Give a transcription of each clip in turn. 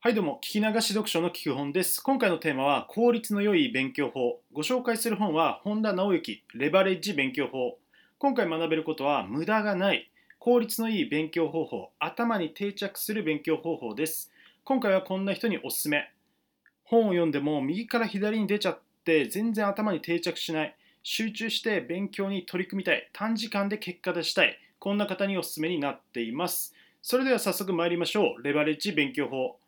はいどうも、聞き流し読書の聞く本です。今回のテーマは効率の良い勉強法。ご紹介する本は本田直之レバレッジ勉強法。今回学べることは無駄がない効率のいい勉強方法、頭に定着する勉強方法です。今回はこんな人におすすめ。本を読んでも右から左に出ちゃって全然頭に定着しない。集中して勉強に取り組みたい。短時間で結果出したい。こんな方におすすめになっています。それでは早速参りましょう。レバレッジ勉強法。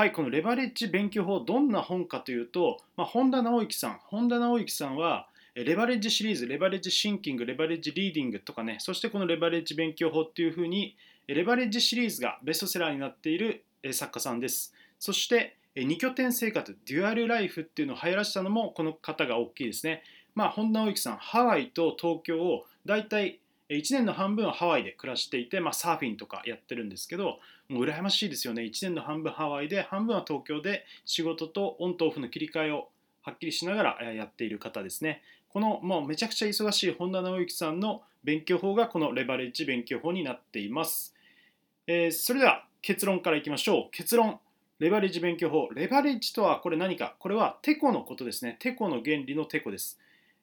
はい、このレバレッジ勉強法、どんな本かというと、まあ、本田直之さん、本田直之さんは、レバレッジシリーズ、レバレッジシンキング、レバレッジリーディングとかね、そしてこのレバレッジ勉強法っていうふうに、レバレッジシリーズがベストセラーになっている作家さんです。そして、2拠点生活、デュアルライフっていうのを流行らせたのもこの方が大きいですね。まあ、本田直之さん、ハワイと東京を大体1年の半分はハワイで暮らしていて、まあ、サーフィンとかやってるんですけどもう羨ましいですよね。1年の半分ハワイで半分は東京で仕事とオンとオフの切り替えをはっきりしながらやっている方ですね。このもうめちゃくちゃ忙しい本田直之さんの勉強法がこのレバレッジ勉強法になっています、えー、それでは結論からいきましょう。結論。レバレッジ勉強法。レバレッジとはこれ何か？これはテコのことですね。テコの原理のテコです。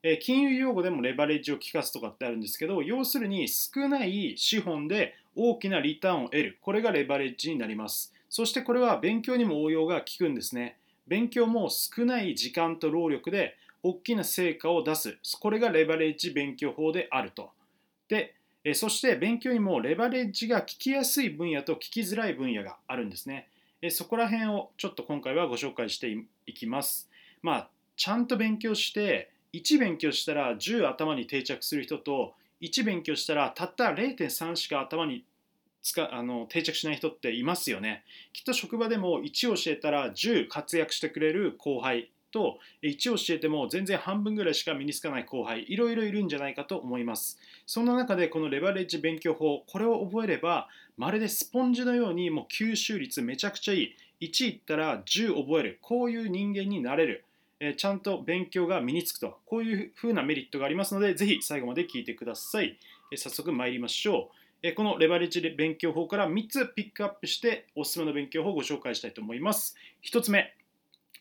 え金融用語でもレバレッジを効かすとかってあるんですけど要するに少ない資本で大きなリターンを得る。これがレバレッジになります。そしてこれは勉強にも応用が効くんですね。勉強も少ない時間と労力で大きな成果を出す。これがレバレッジ勉強法であると。でえそして勉強にもレバレッジが聞きやすい分野と聞きづらい分野があるんですね。そこら辺をちょっと今回はご紹介していきます。まあちゃんと勉強して1勉強したら10頭に定着する人と1勉強したらたった0.3しか頭につかあの定着しない人っていますよね。きっと職場でも1を教えたら10活躍してくれる後輩と1を教えても全然半分ぐらいしか身につかない後輩いろいろいるんじゃないかと思います。そんな中でこのレバレッジ勉強法これを覚えればまるでスポンジのようにもう吸収率めちゃくちゃいい1いったら10覚えるこういう人間になれるえちゃんと勉強が身につくと、こういうふうなメリットがありますので、ぜひ最後まで聞いてください。え早速参りましょう。えこのレバレッジ勉強法から3つピックアップしておすすめの勉強法をご紹介したいと思います。1つ目、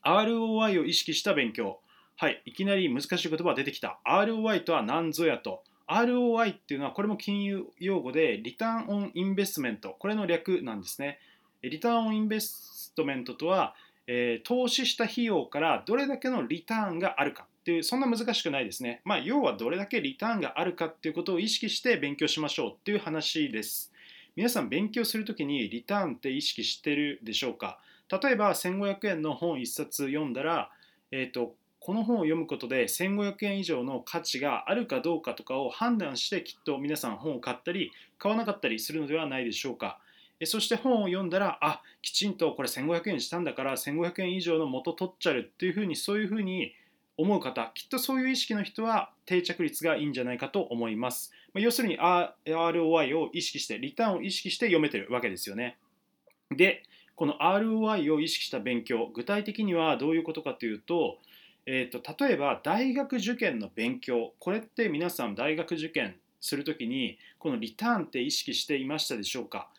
ROI を意識した勉強。はい、いきなり難しい言葉が出てきた。ROI とは何ぞやと。ROI っていうのはこれも金融用語でリターンオンインベストメント。これの略なんですね。リターンオンインベストメントとはえー、投資した費用からどれだけのリターンがあるかっていうそんな難しくないですね。まあ、要はどれだけリターンがあるかっていうことを意識して勉強しましょうっていう話です。皆さん勉強するときにリターンって意識してるでしょうか？例えば1500円の本1冊読んだら、えーと、この本を読むことで1500円以上の価値があるかどうかとかを判断してきっと皆さん本を買ったり買わなかったりするのではないでしょうか？そして本を読んだら、あ、きちんとこれ1500円したんだから1500円以上の元取っちゃうっていうふうに、そういうふうに思う方、きっとそういう意識の人は定着率がいいんじゃないかと思います。ま要するに ROI を意識して、リターンを意識して読めてるわけですよね。で、この ROI を意識した勉強、具体的にはどういうことかというと、えーと、例えば大学受験の勉強、これって皆さん大学受験するときに、このリターンって意識していましたでしょうか？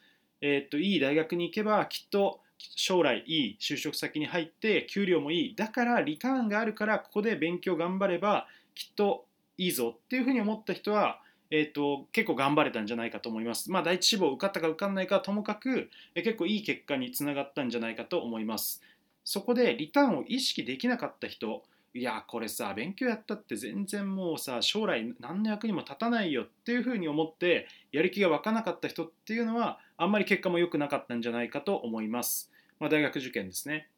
え、っといい大学に行けばきっと将来いい就職先に入って給料もいいだからリターンがあるからここで勉強頑張ればきっといいぞっていうふうに思った人は、えーと、結構頑張れたんじゃないかと思います。まあ第一志望受かったか受かんないかともかく、え結構いい結果につながったんじゃないかと思います。そこでリターンを意識できなかった人いやこれさ勉強やったって全然もうさ将来何の役にも立たないよっていうふうに思ってやる気が湧かなかった人っていうのはあんまり結果も良くなかったんじゃないかと思います、まあ、大学受験ですね。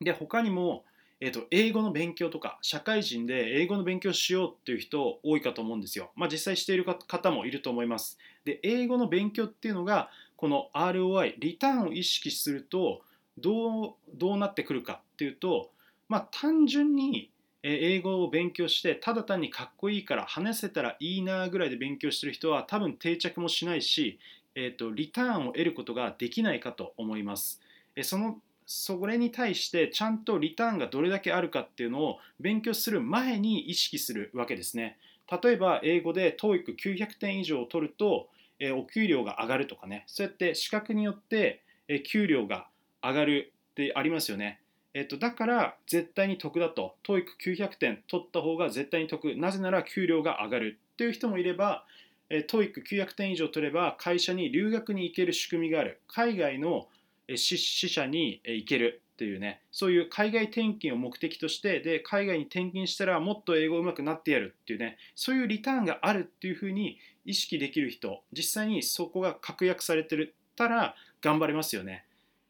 で他にも、えーと、英語の勉強とか社会人で英語の勉強しようっていう人多いかと思うんですよ、まあ、実際している方もいると思います。で英語の勉強っていうのがこの ROI リターンを意識するとどうどうなってくるかっていうとまあ、単純に英語を勉強してただ単にかっこいいから話せたらいいなぐらいで勉強してる人は多分定着もしないし、えーと、リターンを得ることができないかと思います。そのそれに対してちゃんとリターンがどれだけあるかっていうのを勉強する前に意識するわけですね。例えば英語で TOEIC900 点以上を取ると、えお給料が上がるとかねそうやって資格によって、え給料が上がるってありますよね。えっと、だから絶対に得だと。TOEIC900 点取った方が絶対に得。なぜなら給料が上がるっていう人もいれば、え TOEIC900 点以上取れば会社に留学に行ける仕組みがある。海外の支社に行けるっていうね。そういう海外転勤を目的としてで海外に転勤したらもっと英語上手くなってやるっていうね。そういうリターンがあるっていうふうに意識できる人実際にそこが確約されてるたら頑張れますよね。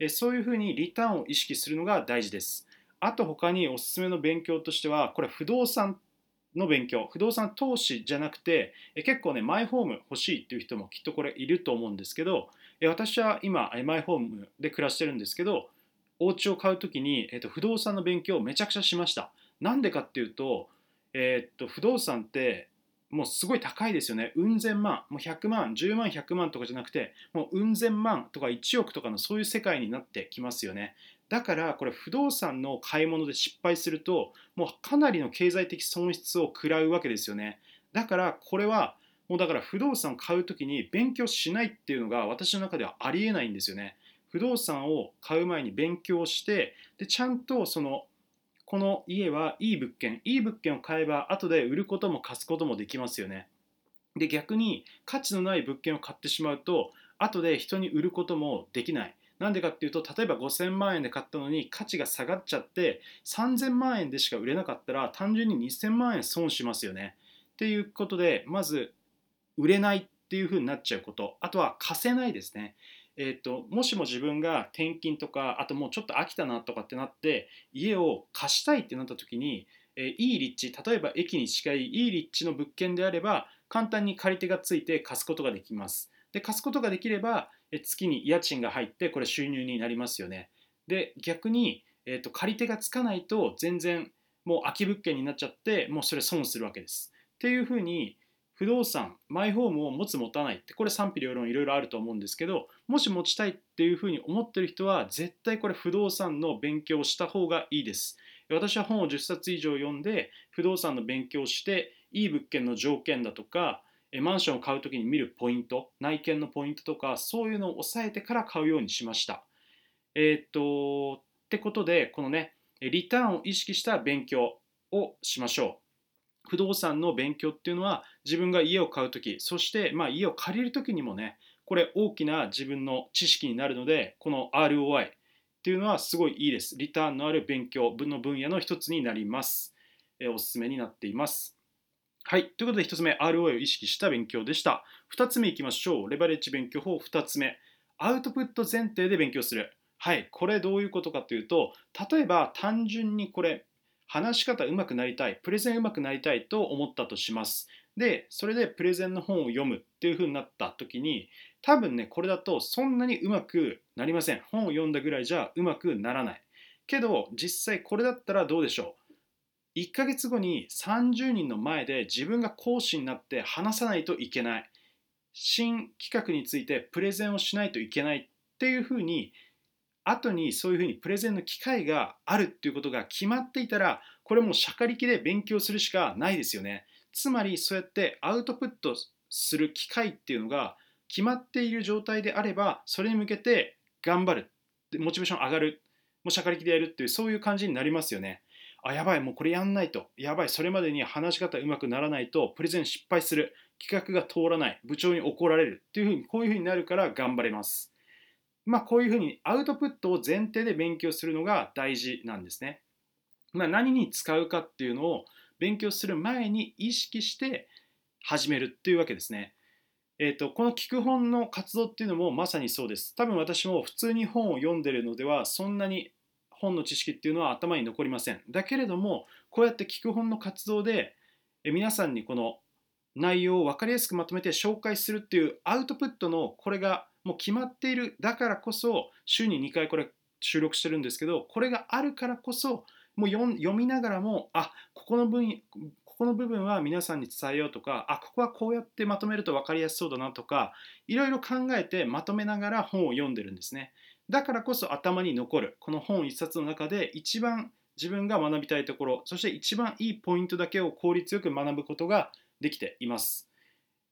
そういうふうにリターンを意識するのが大事です。あと他におすすめの勉強としてはこれ不動産の勉強。不動産投資じゃなくて結構ねマイホーム欲しいっていう人もきっとこれいると思うんですけど私は今マイホームで暮らしてるんですけどお家を買う時に、えー、と不動産の勉強をめちゃくちゃしました。なんでかっていうと,、えー、と不動産ってもうすごい高いですよね。うん千万、もう100万、10万、100万とかじゃなくて、もううん千万とか1億とかのそういう世界になってきますよね。だからこれ不動産の買い物で失敗すると、もうかなりの経済的損失を食らうわけですよね。だからこれは、もうだから不動産を買うときに勉強しないっていうのが私の中ではありえないんですよね。不動産を買う前に勉強してでちゃんとそのこの家はいい物件いい物件を買えば後で売ることも貸すこともできますよね。で逆に価値のない物件を買ってしまうと後で人に売ることもできない。なんでかっていうと例えば5000万円で買ったのに価値が下がっちゃって3000万円でしか売れなかったら単純に2000万円損しますよね。っていうことでまず売れないっていうふうになっちゃうこと。あとは貸せないですね。えーと、もしも自分が転勤とかあともうちょっと飽きたなとかってなって家を貸したいってなった時に、えー、いい立地例えば駅に近いいい立地の物件であれば簡単に借り手がついて貸すことができます。で貸すことができれば、え月に家賃が入ってこれ収入になりますよね。で逆に、えーと借り手がつかないと全然もう空き物件になっちゃってもうそれ損するわけです。っていうふうに不動産マイホームを持つ持たないってこれ賛否両論いろいろあると思うんですけどもし持ちたいっていうふうに思ってる人は絶対これ不動産の勉強をした方がいいです。私は本を10冊以上読んで不動産の勉強をしていい物件の条件だとかマンションを買う時に見るポイント内見のポイントとかそういうのを抑えてから買うようにしました。えー、っとってことでこのねリターンを意識した勉強をしましょう。不動産の勉強っていうのは自分が家を買う時そしてまあ家を借りる時にもねこれ大きな自分の知識になるのでこの ROI っていうのはすごいいいです。リターンのある勉強の分野の一つになります、えおすすめになっています。はい。ということで1つ目 ROI を意識した勉強でした。2つ目いきましょう。レバレッジ勉強法。2つ目アウトプット前提で勉強する。はい。これどういうことかというと例えば単純にこれ話し方上手くなりたい、プレゼン上手くなりたいと思ったとします。で、それでプレゼンの本を読むっていう風になった時に、多分ね、これだとそんなに上手くなりません。本を読んだぐらいじゃ上手くならない。けど、実際これだったらどうでしょう。1ヶ月後に30人の前で自分が講師になって話さないといけない。新企画についてプレゼンをしないといけないっていうふうに後にそういうふうにプレゼンの機会があるっていうことが決まっていたらこれもうしゃかりきで勉強するしかないですよね。つまりそうやってアウトプットする機会っていうのが決まっている状態であればそれに向けて頑張る。モチベーション上がる。もうしゃかりきでやるっていうそういう感じになりますよね。あやばいもうこれやんないと。やばいそれまでに話し方うまくならないとプレゼン失敗する。企画が通らない。部長に怒られるっていうふうにこういうふうになるから頑張れます。まあ、こういうふうにアウトプットを前提で勉強するのが大事なんですね。まあ、何に使うかっていうのを勉強する前に意識して始めるっていうわけですね。えーと、この聞く本の活動っていうのもまさにそうです。多分私も普通に本を読んでるのではそんなに本の知識っていうのは頭に残りません。だけれどもこうやって聞く本の活動で皆さんにこの内容を分かりやすくまとめて紹介するっていうアウトプットのこれがもう決まっている。だからこそ週に2回これ収録してるんですけどこれがあるからこそもう読みながらもあここの分ここの部分は皆さんに伝えようとかあここはこうやってまとめると分かりやすそうだなとかいろいろ考えてまとめながら本を読んでるんですね。だからこそ頭に残るこの本一冊の中で一番自分が学びたいところそして一番いいポイントだけを効率よく学ぶことができています。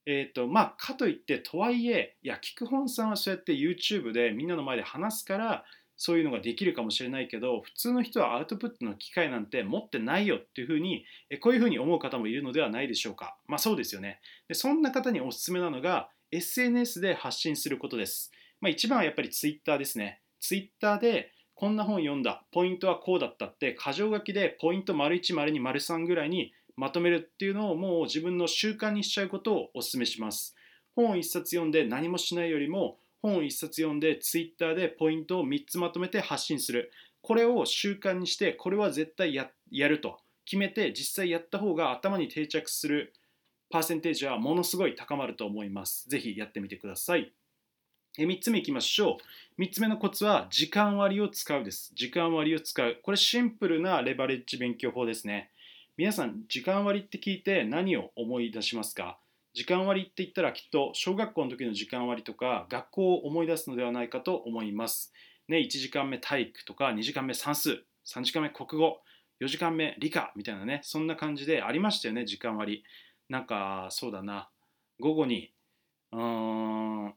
えーとまあ、かといってとはいえいや菊本さんはそうやって YouTube でみんなの前で話すからそういうのができるかもしれないけど普通の人はアウトプットの機会なんて持ってないよっていうふうにこういうふうに思う方もいるのではないでしょうか。まあそうですよね。でそんな方におすすめなのが SNS で発信することです、まあ、一番はやっぱり Twitter ですね。Twitter でこんな本読んだポイントはこうだったって箇条書きでポイント丸1丸2丸3ぐらいにまとめるっていうのをもう自分の習慣にしちゃうことをお勧めします本を1冊読んで何もしないよりも本を1冊読んで Twitter でポイントを3つまとめて発信するこれを習慣にしてこれは絶対やると決めて実際やった方が頭に定着するパーセンテージはものすごい高まると思います。ぜひやってみてください。え3つ目いきましょう。3つ目のコツは時間割を使うです。時間割を使う。これシンプルなレバレッジ勉強法ですね。皆さん、時間割って聞いて何を思い出しますか？時間割って言ったらきっと小学校の時の時間割とか学校を思い出すのではないかと思います。ね、1時間目体育とか2時間目算数、3時間目国語、4時間目理科みたいなね、そんな感じでありましたよね、時間割。なんかそうだな、午後に、うーん、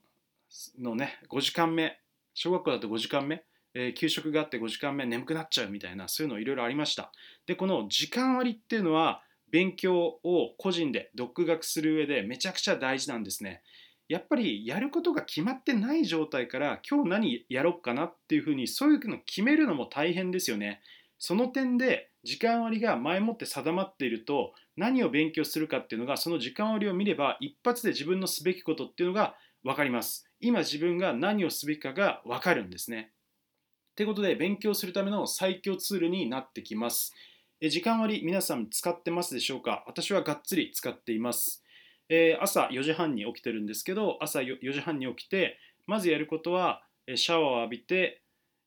のね、5時間目、小学校だと5時間目、えー、給食があって5時間目眠くなっちゃうみたいな、そういうのいろいろありました。で、この時間割っていうのは、勉強を個人で独学する上でめちゃくちゃ大事なんですね。やっぱりやることが決まってない状態から今日何やろうかなっていうふうにそういうの決めるのも大変ですよね。その点で時間割が前もって定まっていると何を勉強するかっていうのがその時間割を見れば一発で自分のすべきことっていうのが分かります。今自分が何をすべきかが分かるんですね。ということで勉強するための最強ツールになってきます。時間割皆さん使ってますでしょうか？私はがっつり使っています。えー、朝4時半に起きてるんですけど朝4時半に起きてまずやることはシャワーを浴びて、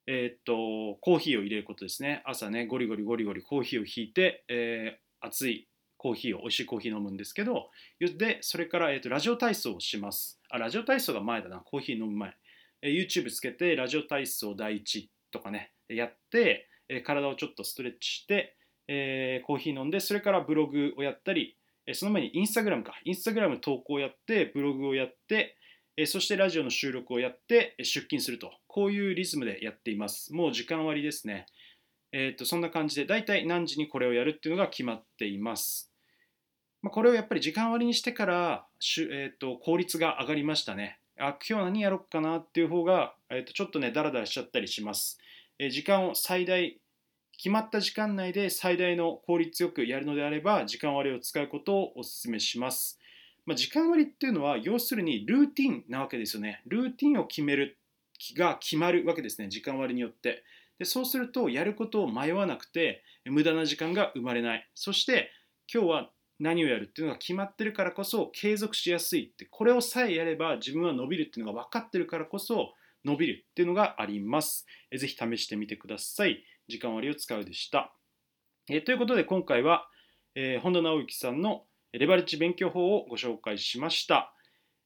えー、っとコーヒーを入れることですね。朝ねゴリゴリゴリゴリコーヒーをひいて、えー、熱いコーヒーを美味しいコーヒー飲むんですけどでそれから、えー、っとラジオ体操をします。あラジオ体操が前だな。コーヒー飲む前、YouTube つけてラジオ体操第一。とかねやって、え、体をちょっとストレッチしてえー、コーヒー飲んで、それからブログをやったり、えその前にインスタグラムか、インスタグラム投稿をやって、ブログをやって、えそしてラジオの収録をやって出勤すると、こういうリズムでやっています。もう時間割ですね。えー、とそんな感じで、大体何時にこれをやるっていうのが決まっています。まあ、これをやっぱり時間割にしてから、えー、と効率が上がりましたね。あ今日何やろうかなっていう方が、えー、とちょっとね、ダラダラしちゃったりします。時間を最大決まった時間内で最大の効率よくやるのであれば時間割を使うことをお勧めします。まあ、時間割っていうのは要するにルーティンなわけですよね。ルーティンを決めるが決まるわけですね。時間割によって。でそうするとやることを迷わなくて無駄な時間が生まれない。そして今日は何をやるっていうのが決まってるからこそ継続しやすいってこれをさえやれば自分は伸びるっていうのが分かってるからこそ伸びるっていうのがあります。ぜひ試してみてください。時間割を使うでした。えー、ということで今回は、えー、本田直之さんのレバレッジ勉強法をご紹介しました。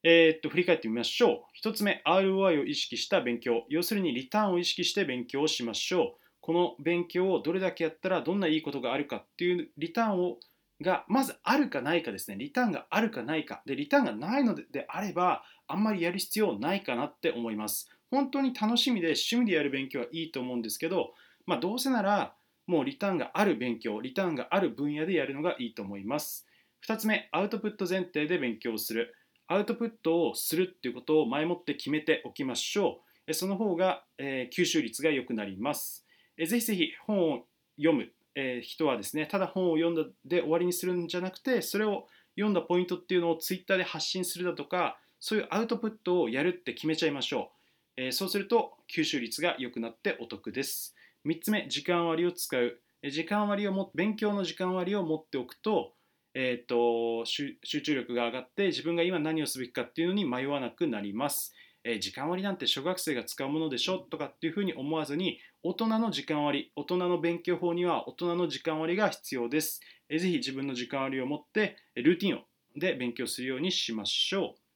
えー、っと振り返ってみましょう。1つ目、ROI を意識した勉強。要するにリターンを意識して勉強をしましょう。この勉強をどれだけやったらどんないいことがあるかっていうリターンをがまずあるかないかですね。リターンがあるかないか。で、リターンがないのであれば、あんまりやる必要ないかなって思います。本当に楽しみで趣味でやる勉強はいいと思うんですけど、まあ、どうせならもうリターンがある勉強、リターンがある分野でやるのがいいと思います。2つ目、アウトプット前提で勉強する。アウトプットをするっていうことを前もって決めておきましょう。その方が、えー、吸収率が良くなります。えー、ぜひぜひ本を読む、えー、人はですね、ただ本を読んだで終わりにするんじゃなくて、それを読んだポイントっていうのをツイッターで発信するだとか、そういうアウトプットをやるって決めちゃいましょう。えそうすると吸収率が良くなってお得です。3つ目、時間割を使う。時間割をも勉強の時間割を持っておくと,、えーと、集中力が上がって自分が今何をすべきかっていうのに迷わなくなります。え、時間割なんて小学生が使うものでしょとかっていうふうに思わずに大人の時間割、大人の勉強法には大人の時間割が必要です。えー、ぜひ自分の時間割を持ってルーティンをで勉強するようにしましょう。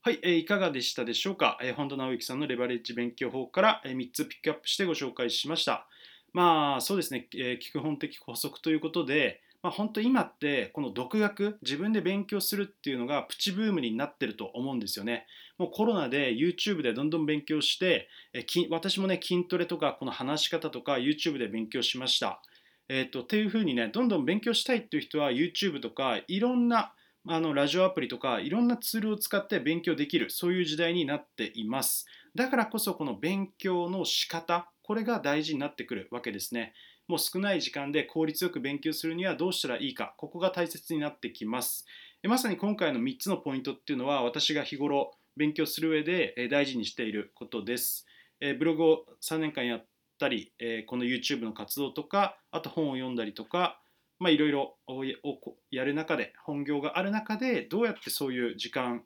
はい、えー、いかがでしたでしょうか、えー、本田直之さんのレバレッジ勉強法から、えー、3つピックアップしてご紹介しました。まあそうですね、えー、聞く本的補足ということで、まあ、本当今ってこの独学自分で勉強するっていうのがプチブームになってると思うんですよねもうコロナで YouTube でどんどん勉強してえき私もね筋トレとかこの話し方とか YouTube で勉強しました。えーと、っていうふうにねどんどん勉強したいっていう人は YouTube とかいろんなあのラジオアプリとかいろんなツールを使って勉強できるそういう時代になっています。だからこそこの勉強の仕方これが大事になってくるわけですね。もう少ない時間で効率よく勉強するにはどうしたらいいかここが大切になってきます。まさに今回の3つのポイントっていうのは私が日頃勉強する上で大事にしていることです。ブログを3年間やったりこの YouTube の活動とかあと本を読んだりとかまあ、いろいろやる中で本業がある中でどうやってそういう時間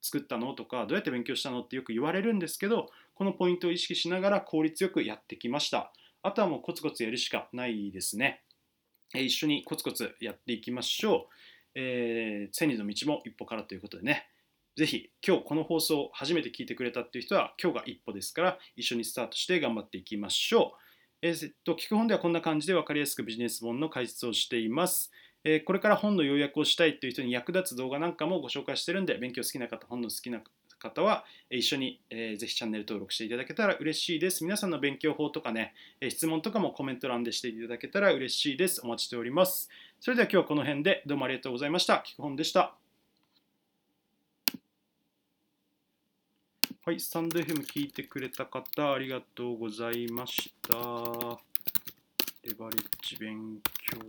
作ったのとかどうやって勉強したのってよく言われるんですけどこのポイントを意識しながら効率よくやってきました。あとはもうコツコツやるしかないですね。一緒にコツコツやっていきましょう、えー、千里の道も一歩からということでね。ぜひ今日この放送を初めて聞いてくれたっていう人は今日が一歩ですから一緒にスタートして頑張っていきましょう。え、っと、聞く本ではこんな感じで分かりやすくビジネス本の解説をしています。えー、これから本の要約をしたいという人に役立つ動画なんかもご紹介してるんで、勉強好きな方、本の好きな方は一緒に、えー、ぜひチャンネル登録していただけたら嬉しいです。皆さんの勉強法とかね、え質問とかもコメント欄でしていただけたら嬉しいです。お待ちしております。それでは今日はこの辺でどうもありがとうございました。聞く本でした。はい、スタンド FM 聞いてくれた方、ありがとうございました。レバレッジ勉強